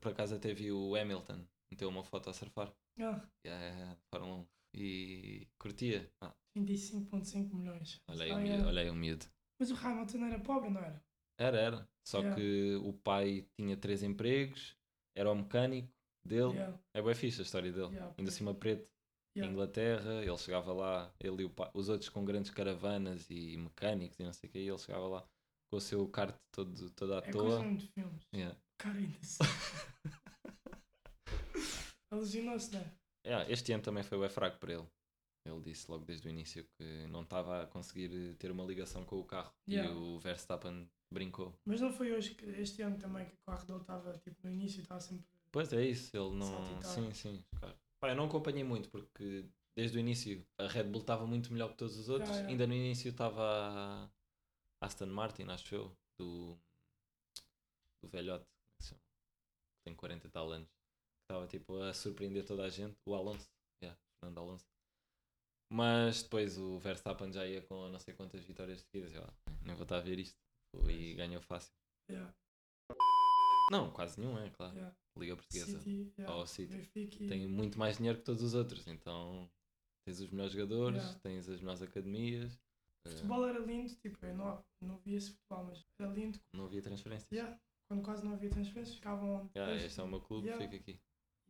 por acaso até vi o Hamilton, meteu uma foto a surfar. Ah, Yeah, Fórmula 1. E curtia. Ah, 25.5 milhões. olha, aí Ah, o miúdo, olha aí o miúdo. Mas o Hamilton era pobre, não era? Era, era. Só Yeah. que o pai tinha três empregos, era o mecânico dele. Yeah, É bem fixe a história dele. Yeah, Ainda pois. cima preto. Yeah. Inglaterra, ele chegava lá, ele e o pai, os outros com grandes caravanas e mecânicos e não sei o que, ele chegava lá. com o seu kart todo, todo à É toa. coisa de filmes. Yeah. Cara ainda se. Alucinou-se, né? Yeah, este ano também foi bem fraco para ele. Ele disse logo desde o início que não estava a conseguir ter uma ligação com o carro. Yeah. E o Verstappen brincou. Mas não foi hoje que este ano também que o carro dele estava tipo no início estava sempre. Pois é isso, ele não. Sim, sim. claro. Pá, eu não acompanhei muito porque desde o início a Red Bull estava muito melhor que todos os outros. Yeah, yeah. Ainda no início estava a Aston Martin, acho eu, do, do velhote, é que se chama? tem 40 e tal anos. Estava tipo a surpreender toda a gente. O Alonso, yeah, Fernando Alonso. Mas depois o Verstappen já ia com não sei quantas vitórias seguidas. Eu, ah, nem vou estar a ver isto. E ganhou fácil. Yeah, Não, quase nenhum, é claro. yeah. Liga Portuguesa. City, yeah. Ou City. Benfica tem muito mais dinheiro que todos os outros. Então tens os melhores jogadores, Yeah. tens as melhores academias. eh, Futebol era lindo, tipo, eu não, não via esse futebol, mas era lindo. não havia transferências. Quando quase não havia transferências, ficavam. Yeah, este é o meu clube, fica aqui.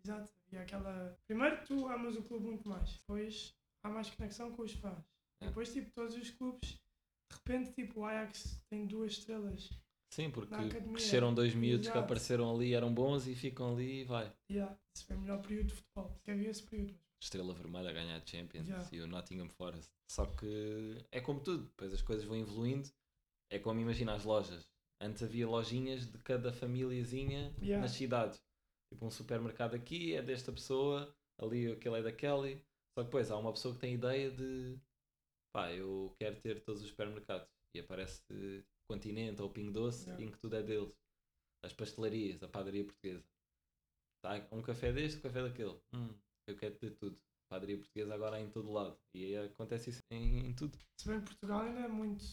Exato. E aquela. Primeiro tu amas o clube muito mais. Depois há mais conexão com os fãs. É. Depois, tipo, todos os clubes, de repente, tipo, o Ajax tem duas estrelas. Sim, porque cresceram dois miúdos que apareceram ali, eram bons e ficam ali e vai. Yeah. Esse foi o melhor período de futebol. Porque havia esse período. Estrela Vermelha a ganhar a Champions Yeah. e o Nottingham Forest. Só que é como tudo, depois as coisas vão evoluindo. É como imagina as lojas. Antes havia lojinhas de cada famíliazinha Yeah. nas cidades. Tipo um supermercado aqui é desta pessoa, ali aquele é daquele. Só que depois há uma pessoa que tem ideia de pá, eu quero ter todos os supermercados. E aparece Continente ou Pingo Doce Yeah. em que tudo é deles. As pastelarias, a padaria portuguesa. Tá, um café deste, um café daquele. Hum, eu quero ter tudo. Padaria portuguesa agora há em todo lado. E aí acontece isso em, em tudo. Se bem que Portugal ainda é muito.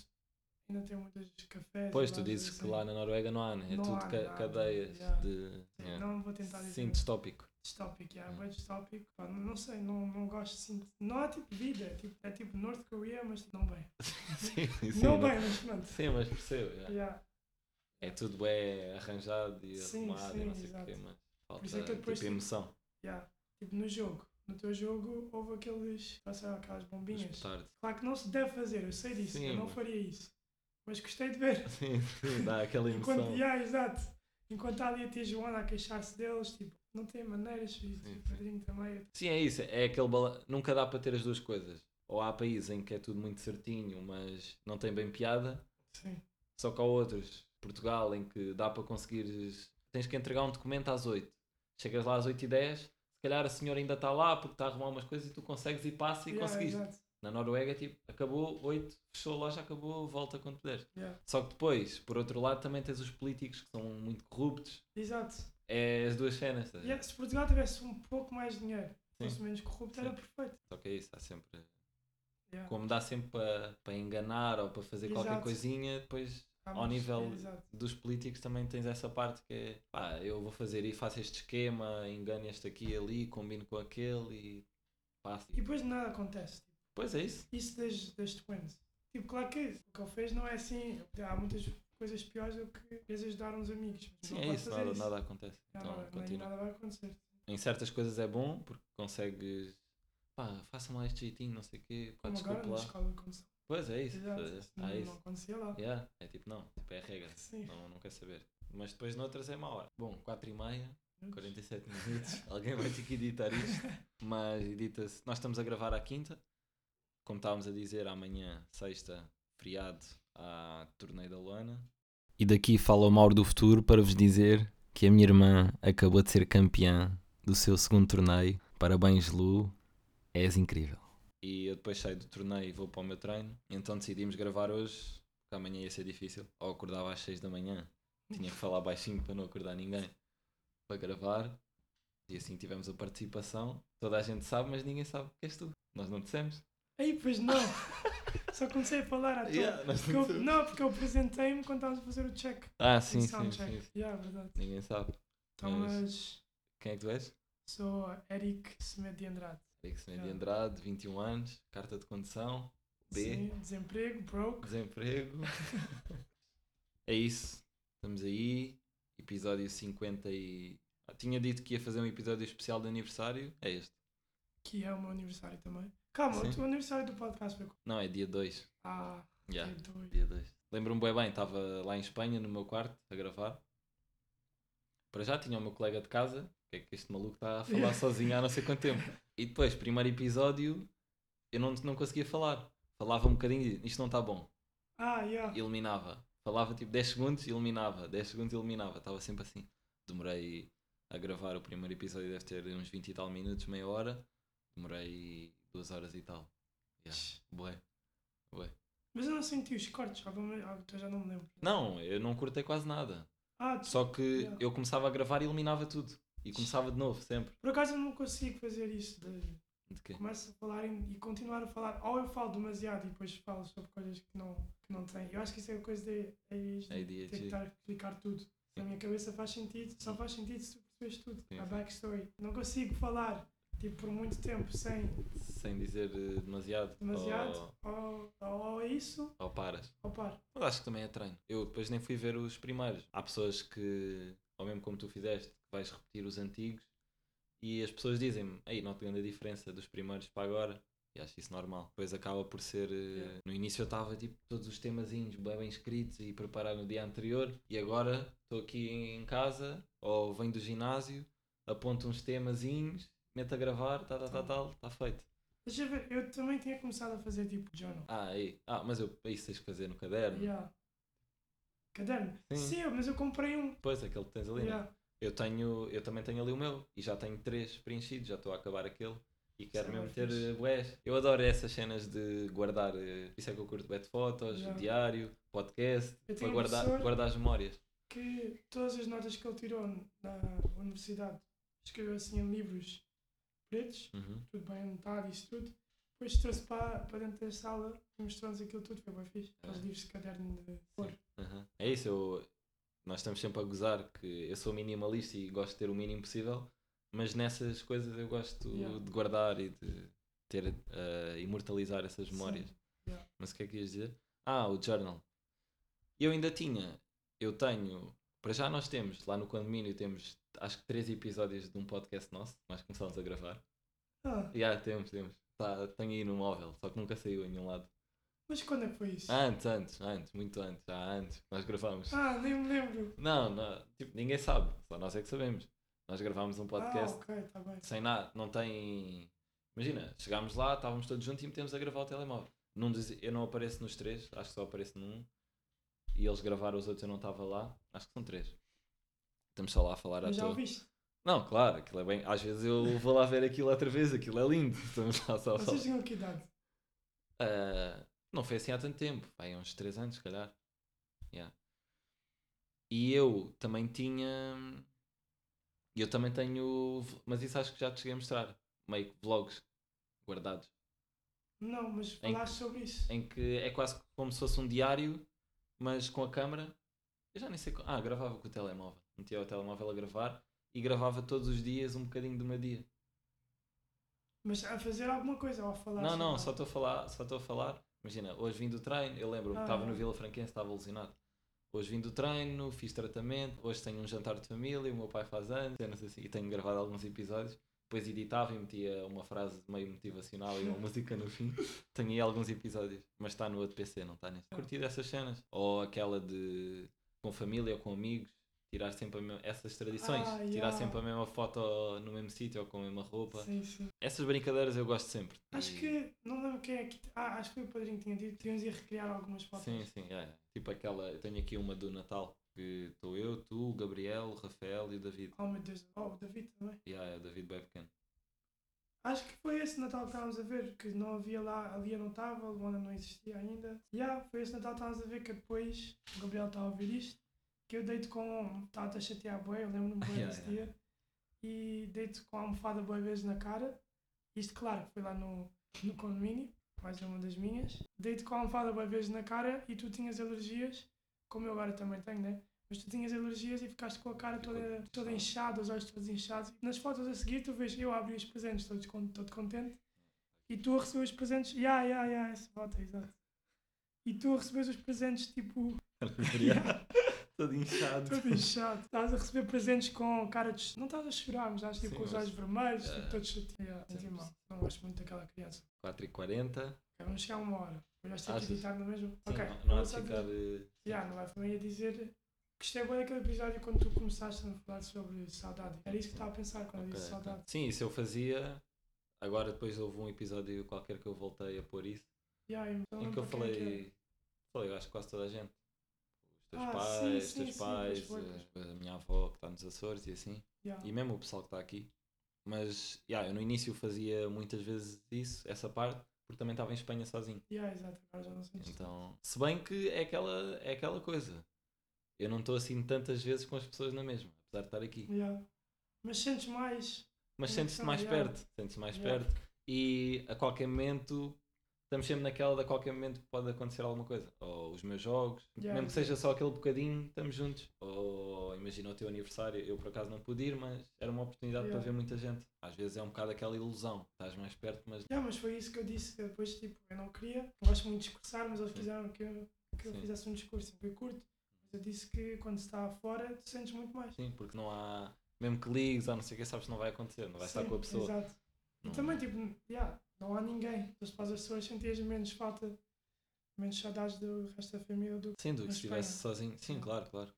Ainda tem muitos cafés. Pois, e tu dizes que assim. lá na Noruega não há, né? É Não tudo há, ca- cadeias yeah. de. Sim, yeah. Não vou tentar dizer. Sim, distópico. distópico, yeah, bem distópico. Pá, não, não sei, não, não gosto assim. Não há tipo vida, é tipo, é tipo North Korea, mas não bem. [laughs] sim, sim, não não- bem, mas pronto. Sim, mas percebo. yeah. Yeah. É tudo é arranjado e Sim, arrumado e sim, não sei o exato. quê, mas falta é que eu depois tipo tipo- emoção. Yeah. Tipo no jogo. No teu jogo houve aqueles. Passaram aquelas bombinhas. Claro que não se deve fazer, eu sei disso, Sim, eu não faria isso. Mas gostei de ver. [laughs] Sim, sim, dá aquela emoção. Enquanto, yeah, exato. Enquanto há ali a tia Joana a queixar-se deles, tipo, não tem maneiras, filho. Sim, Tipo, também. Sim, é isso. É aquele. Nunca dá para ter as duas coisas. Ou há países em que é tudo muito certinho, mas não tem bem piada. Sim. Só que há outros, Portugal, em que dá para conseguires. Tens que entregar um documento às 8. Chegas lá às 8 e 10, se calhar a senhora ainda está lá porque está a arrumar umas coisas e tu consegues ir passa e Yeah, conseguiste. exato. Na Noruega, tipo, acabou 8, fechou a loja, acabou, volta quando puderes. Yeah. Só que depois, por outro lado, também tens os políticos que são muito corruptos. Exato. É as duas cenas. ver? Yeah, se Portugal tivesse um pouco mais de dinheiro, Sim. fosse menos corrupto, Sim. era perfeito. Só que é isso, há sempre. Yeah. Como dá sempre para, para enganar ou para fazer qualquer Exato. coisinha, depois Há ao nível é, dos políticos também tens essa parte que é pá, eu vou fazer e faço este esquema, engano este aqui e ali, combino com aquele e faço. E depois nada acontece. Pois é isso. isso das, das twins. Tipo, claro que o que ele fez não é assim. Há muitas coisas piores do que queres ajudar uns amigos. Sim, não é isso, nada, nada acontece. Nada, Então continua. nada vai acontecer. Em certas coisas é bom porque consegues pá, façam lá este jeitinho, não sei o quê, pá, Como agora desculpa na lá. escola. Pois é isso. Exato. é, Isso há não, não isso. acontecia lá. Yeah, É tipo, não, tipo, é a regra. Sim. Não, não quer saber. Mas depois noutras é mau hora. Bom, 4 e meia, 47 minutos. Alguém vai ter que editar isto. [laughs] Mas edita-se. Nós estamos a gravar à quinta. Como estávamos a dizer, amanhã, sexta, feriado, à torneio da Luana. E daqui fala o Mauro do futuro para vos dizer que a minha irmã acabou de ser campeã do seu segundo torneio. Parabéns, Lu. És incrível. E eu depois saio do torneio e vou para o meu treino. Então decidimos gravar hoje, porque amanhã ia ser difícil. Ou acordava às 6 da manhã. Tinha que falar baixinho [laughs] para não acordar ninguém. Para gravar. E assim tivemos a participação. Toda a gente sabe, mas ninguém sabe que és tu. Nós não dissemos. Aí, pois não. [laughs] Só comecei a falar à toa. Yeah, Porque não eu- não, porque eu apresentei-me quando estávamos a fazer o check. Ah, sim, sim, sim. Yeah, verdade. Ninguém sabe. Então, Mas- mas Quem é que tu és? sou Eric Semedo de Andrade. Eric Semedo de. Andrade, 21 anos, carta de condução, B, Sim, desemprego, broke. desemprego. [laughs] é isso. Estamos aí. Episódio 50 e. Ah, tinha dito que ia fazer um episódio especial de aniversário. É este. Que é o meu aniversário também. Calma, Sim. o teu aniversário do podcast foi. Não, é dia 2. Ah, Yeah. Dia 2. Lembro-me bem bem, estava lá em Espanha, no meu quarto, a gravar. Para já tinha o meu colega de casa, que é que este maluco está a [laughs] falar Yeah. sozinho há não sei quanto tempo. E depois, primeiro episódio, eu não, não conseguia falar. Falava um bocadinho e isto não está bom. Ah, yeah. Eliminava. Falava tipo 10 segundos, eliminava. 10 segundos, eliminava. Estava sempre assim. Demorei a gravar o primeiro episódio, deve ter uns 20 e tal minutos, meia hora. Demorei duas horas e tal. Yeah. Bué. Bué. Mas eu não senti os cortes, alguma- ah, eu já não me lembro. Não, eu não cortei quase nada. Ah, tu- Só que Yeah. eu começava a gravar e eliminava tudo. E começava de novo, sempre. por acaso eu não consigo fazer isso. De... De quê? Começo a falar e, e continuar a falar. Ou eu falo demasiado e depois falo sobre coisas que não, que não têm. Eu acho que isso é a coisa de. Ter que estar a explicar tudo. Na minha cabeça faz sentido, só faz sentido se tu percebes tudo. Sim, a backstory. Não consigo falar tipo, por muito tempo sem Sem dizer eh, demasiado. demasiado. Ou, Ou, ou é isso, ou paras. ou par. Mas acho que também é treino. Eu depois nem fui ver os primeiros. Há pessoas que, ou mesmo como tu fizeste, que vais repetir os antigos e as pessoas dizem-me, ei, não tem a diferença dos primeiros para agora. E acho isso normal. Depois acaba por ser. eh, Yeah. No início eu estava tipo todos os temazinhos bem, bem escritos e preparar no dia anterior. E agora estou aqui em casa ou venho do ginásio, aponto uns temazinhos, meto a gravar, tal, tal, tal, tal, está feito. Deixa eu ver, eu também tinha começado a fazer tipo journal. Ah, aí. Ah, mas eu, isso tens que fazer no caderno. Yeah. Caderno? Sim. Sim, mas eu comprei um. Depois aquele que tens ali. né? Yeah. Eu tenho, eu também tenho ali o meu e já tenho três preenchidos, já estou a acabar aquele e quero é mesmo ter fixe. eh, bués. Eu adoro essas cenas de guardar, eh, isso é que eu curto bem de fotos, Yeah. diário, podcast, para guardar, guardar as memórias. que todas as notas que ele tirou na universidade escreveu assim em livros pretos, Uhum. tudo bem anotado, isso tudo. Depois trouxe para, para dentro da sala e mostrou-nos aquilo tudo, foi bem fixe. Aqueles Ah. livros de caderno de cor. Uhum. É isso, eu, nós estamos sempre a gozar que eu sou minimalista e gosto de ter o mínimo possível, mas nessas coisas eu gosto Yeah. de guardar e de ter, eh, imortalizar essas Sim. memórias. Yeah. Mas o que é que ias dizer? Ah, o journal. Eu ainda tinha, eu tenho, para já nós temos, lá no condomínio temos acho que três episódios de um podcast nosso, nós começámos a gravar. Ah, Já, temos, temos. Tá, tenho aí no móvel, só que nunca saiu em nenhum lado. mas quando é que foi isso? Antes, antes, antes, muito antes, já antes, nós gravámos. Ah, nem me lembro. Não, não, tipo, ninguém sabe, só nós é que sabemos. Nós gravámos um podcast Ah, ok, está bem. sem nada, não tem. Imagina, chegámos lá, estávamos todos juntos e metemos a gravar o telemóvel. Num dos- eu não apareço nos três, acho que só apareço num. E eles gravaram os outros, eu não estava lá. Acho que são três. Estamos só lá a falar à Mas já toa. ouviste? Não, claro, aquilo é bem. Às vezes eu vou lá ver aquilo outra vez, aquilo é lindo. [laughs] Estamos lá só a falar. Vocês tinham que idade? Ah, não foi assim há tanto tempo, vai uns 3 anos, se calhar. Yeah. E eu também tinha. Eu também tenho. Mas isso acho que já te cheguei a mostrar. Meio que vlogs guardados. Não, mas Em- falaste sobre isso. Em que é quase como se fosse um diário, mas com a câmera. Eu já nem sei. Ah, gravava com o telemóvel. Metia o telemóvel a gravar e gravava todos os dias um bocadinho do meu dia. Mas a fazer alguma coisa ou a falar Não, não, só estou a falar, só estou a falar. Imagina, hoje vim do treino, eu lembro-me, Ah, estava é. no Vila Franquense, estava alucinado. Hoje vim do treino, fiz tratamento, hoje tenho um jantar de família, o meu pai faz anos, assim, e tenho gravado alguns episódios. Depois editava e metia uma frase meio motivacional e uma [laughs] música no fim. Tenho aí alguns episódios, mas está no outro PC, não está neste. Curti dessas cenas. Ou aquela de com família ou com amigos, tirar sempre a mesma, essas tradições, Ah, tirar yeah. sempre a mesma foto no mesmo sítio ou com a mesma roupa. Sim, sim. Essas brincadeiras eu gosto sempre. Acho E- que, não lembro quem é que. Ah, acho que foi o padrinho que tinha dito que íamos ir recriar algumas fotos. Sim, sim, é. Tipo aquela. Eu tenho aqui uma do Natal que estou eu, tu, o Gabriel, o Rafael e o David. Oh meu Deus, oh, o David também. E yeah, é o David bem pequeno. Acho que foi esse Natal que estávamos a ver, que não havia lá, a Lia não estava, a Luana não existia ainda. Yeah, foi esse Natal que estávamos a ver que depois o Gabriel estava a ouvir isto, que eu deito com. Estava a chatear bué, eu lembro-me bué Yeah, [laughs] desse yeah. dia. E deito com a almofada bué vezes na cara. Isto, claro, foi lá no, no condomínio, mais uma das minhas. Deito com a almofada bué vezes na cara e tu tinhas alergias, como eu agora também tenho, né? Mas tu tinhas alergias e ficaste com a cara toda, toda inchada, os olhos todos inchados. Nas fotos a seguir, tu vês eu a abrir os presentes, todo, todo contente, e tu a receber os presentes. Ya, ya, ya, essa foto, exato. E tu a receber os presentes, tipo. [laughs] Todo inchado. Todo inchado. Estás a receber presentes com cara de. Não estás a chorar, mas estás tipo Sim, com os olhos vermelhos, É. tipo, todo chateado. Yeah, mal. Não gosto muito daquela criança. 4h40. Ok, vamos chegar a uma hora. Mas vais ter que editar no mesmo. Sim, ok. não, não há de ficar. eh, Yeah, não vai também a dizer. Gostei bem daquele episódio quando tu começaste a falar sobre saudade. Era isso que estava a pensar quando ok, disse saudade. Sim, isso eu fazia. Agora depois houve um episódio qualquer que eu voltei a pôr isso. Yeah, em que eu para é que falei. Falei, eu acho que quase toda a gente. Os teus Ah, pais, sim, os teus pais, a, a minha avó que está nos Açores e assim. é. Yeah. E mesmo o pessoal que está aqui. Mas yeah, eu no início fazia muitas vezes isso, essa parte, porque também estava em Espanha sozinho. Yeah, exato, agora já não sentes Então, se bem que é aquela, é aquela coisa. Eu não estou assim tantas vezes com as pessoas na mesma, apesar de estar aqui. Yeah. Mas sentes mais. Mas sentes-te mais yeah. perto, sentes-te mais Yeah. perto e a qualquer momento estamos sempre naquela de a qualquer momento pode acontecer alguma coisa. Ou os meus jogos, mesmo que seja só aquele bocadinho, estamos juntos. Ou imagina o teu aniversário, eu por acaso não pude ir, mas era uma oportunidade Yeah. para ver muita gente. Às vezes é um bocado aquela ilusão, estás mais perto, mas Yeah, mas foi isso que eu disse. que Depois, tipo, eu não queria. Não gosto muito de discursar, mas eles Sim. quiseram que eu, que eu fizesse um discurso. Eu curto. Mas eu disse que quando se está fora, tu sentes muito mais. sim, porque não há. Mesmo que ligues ou não sei o que, sabes que não vai acontecer, não vai estar Sim, com a pessoa. Exato. E Não- também, tipo, yeah, não há ninguém. Tu fazes as pessoas sentias menos falta, menos saudades do resto da família do Sim, do que se estivesse sozinho. Sim. claro, claro.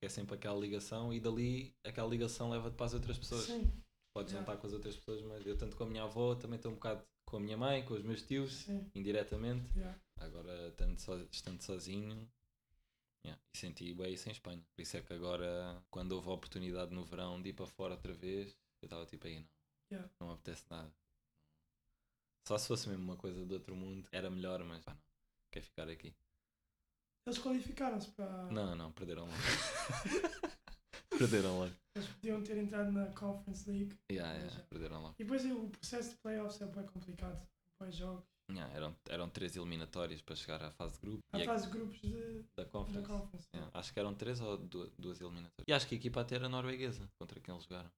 É sempre aquela ligação e dali aquela ligação leva-te para as outras pessoas. Sim, Podes jantar com as outras pessoas, mas eu tanto com a minha avó, também estou um bocado com a minha mãe, com os meus tios, sim. indiretamente. Yeah. Agora, estando, so, estando sozinho, yeah, e senti bem isso em Espanha. Por isso é que agora, quando houve a oportunidade no verão de ir para fora outra vez, eu estava tipo aí, não, Yeah. não me apetece nada. Só se fosse mesmo uma coisa do outro mundo, era melhor, mas pá, não, quer ficar aqui. Eles qualificaram-se para. Não, não, perderam logo. [laughs] perderam logo. Eles podiam ter entrado na Conference League. Yeah, yeah, já. perderam logo. E depois o processo de playoffs é bem complicado. Depois jogos. Yeah, eram, eram três eliminatórias para chegar à fase de grupo. E a- fase de grupos de, da da Conference. Conference. Yeah, acho que eram três ou du- duas eliminatórias. E acho que a equipa até era norueguesa contra quem eles jogaram.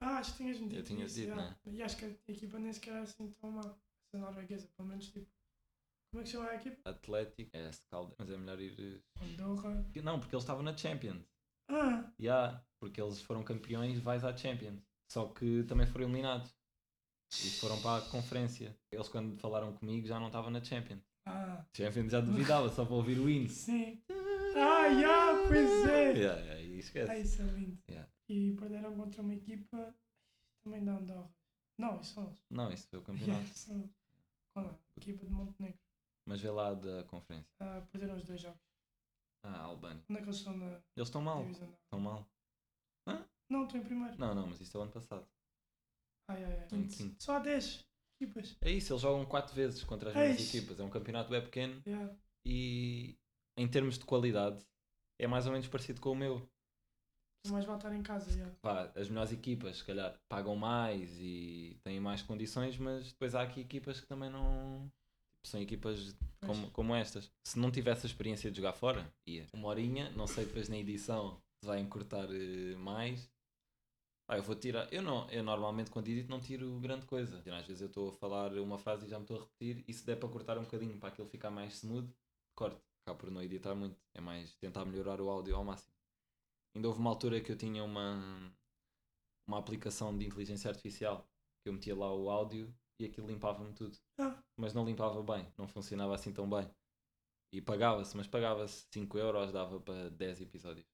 Ah, acho que tinhas-me dito. tinha isso, dito, yeah. E acho que a equipa nem sequer era assim tão má. Essa norueguesa, pelo menos tipo. Como é que chama a equipa? Atlético, é Scalde, mas é melhor ir. Andorra. eh, Não, porque eles estavam na Champions. Ah! Yeah, porque eles foram campeões, vais à Champions. Só que também foram eliminados. E foram para a conferência. Eles quando falaram comigo já não estavam na Champions. Ah! Champions já duvidava, só para ouvir o hino. Sim! Ah, yeah, pois é! Yeah, yeah, e esquece. Ah, isso é lindo. Yeah. E perderam contra uma equipa também da Andorra. Não, isso são eles. Não, isso foi o Yeah, campeonato. [laughs] isso são eles. Qual é? A equipa de Montenegro. Mas vê lá da conferência. Ah, perderam os dois jogos. Ah, Albânia. Onde é que eles estão na Eles estão mal. divisão? Estão mal. Não, estou em primeiro. Não, não, mas isso é o ano passado. Ai, ai, ai. Em quinto. Só há 10 equipas. É isso, eles jogam quatro vezes contra as mesmas Eish. equipas. É um campeonato bem pequeno Yeah. e em termos de qualidade é mais ou menos parecido com o meu. Mais vale estar em casa. Yeah. Pá, as melhores equipas, se calhar, pagam mais e têm mais condições, mas depois há aqui equipas que também não. São equipas como, como estas. Se não tivesse a experiência de jogar fora, ia. Uma horinha, não sei depois na edição se vai encurtar eh, mais. Ah, eu vou tirar. Eu não, eu normalmente quando edito não tiro grande coisa. Às vezes eu estou a falar uma frase e já me estou a repetir, e se der para cortar um bocadinho para aquilo ficar mais smooth, corto. Cá por não editar muito. É mais tentar melhorar o áudio ao máximo. Ainda houve uma altura que eu tinha uma, uma aplicação de inteligência artificial que eu metia lá o áudio e aquilo limpava-me tudo. Ah, Mas não limpava bem, não funcionava assim tão bem. E pagava-se, mas pagava-se 5 euros, dava para 10 episódios.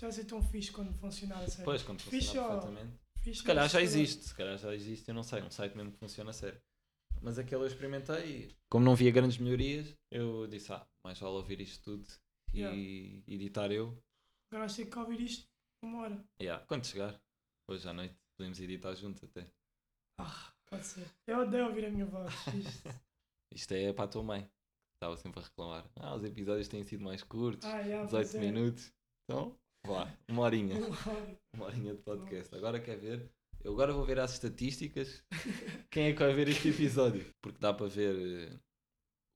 já ser tão fixe quando funcionar a sério. Depois, quando funcionava perfeitamente. Fixe, Se calhar já existe, se calhar já existe, eu não sei, um site mesmo que funciona a sério. Mas aquele eu experimentei e, como não via grandes melhorias, eu disse, ah, mais vale ouvir isto tudo e Yeah. editar eu. Agora vais ter que ouvir isto uma hora. Yeah, Quando chegar, hoje à noite, podemos editar juntos até. Ah, pode ser. Eu odeio ouvir a minha voz. [laughs] Isto. Isto é para a tua mãe, que estava sempre a reclamar. Ah, os episódios têm sido mais curtos, Ah, yeah, pois 18 é. minutos. Então, vá, uma horinha. Uma hora. Uma horinha de podcast. Agora quer ver? Eu agora vou ver as estatísticas. Quem é que vai ver este episódio? Porque dá para ver eh,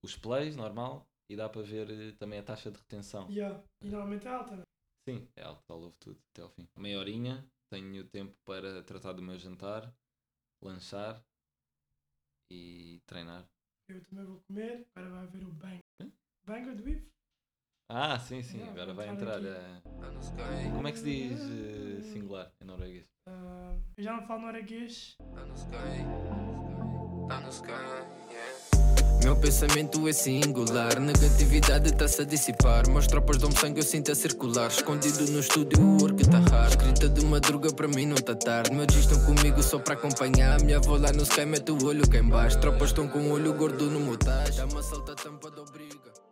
os plays, normal, e dá para ver eh, também a taxa de retenção. Yeah. E normalmente é alta, né? Sim, é que ouve tudo até ao fim. Meia horinha, tenho tempo para tratar do meu jantar, lanchar e treinar. Eu também vou comer. Agora vai haver o bang. Hã? Banger do Ivo. Ah, sim, sim, Yeah, agora vai entrar. Tá no sky, Como é que se diz eh, singular em norueguês? Ah, eu já não falo norueguês. tá no sky, tá no sky, yeah. Meu pensamento é singular, negatividade está-se a dissipar. Meus tropas dão sangue, eu sinto a circular. Escondido no estúdio, o work tá raro. Escrita de madruga, para mim não tá tarde. Meus estão comigo só para acompanhar. Minha avó lá no sky mete o olho cá em baixo. Tropas estão com o olho gordo no motage. Dá uma salta tampa da obriga.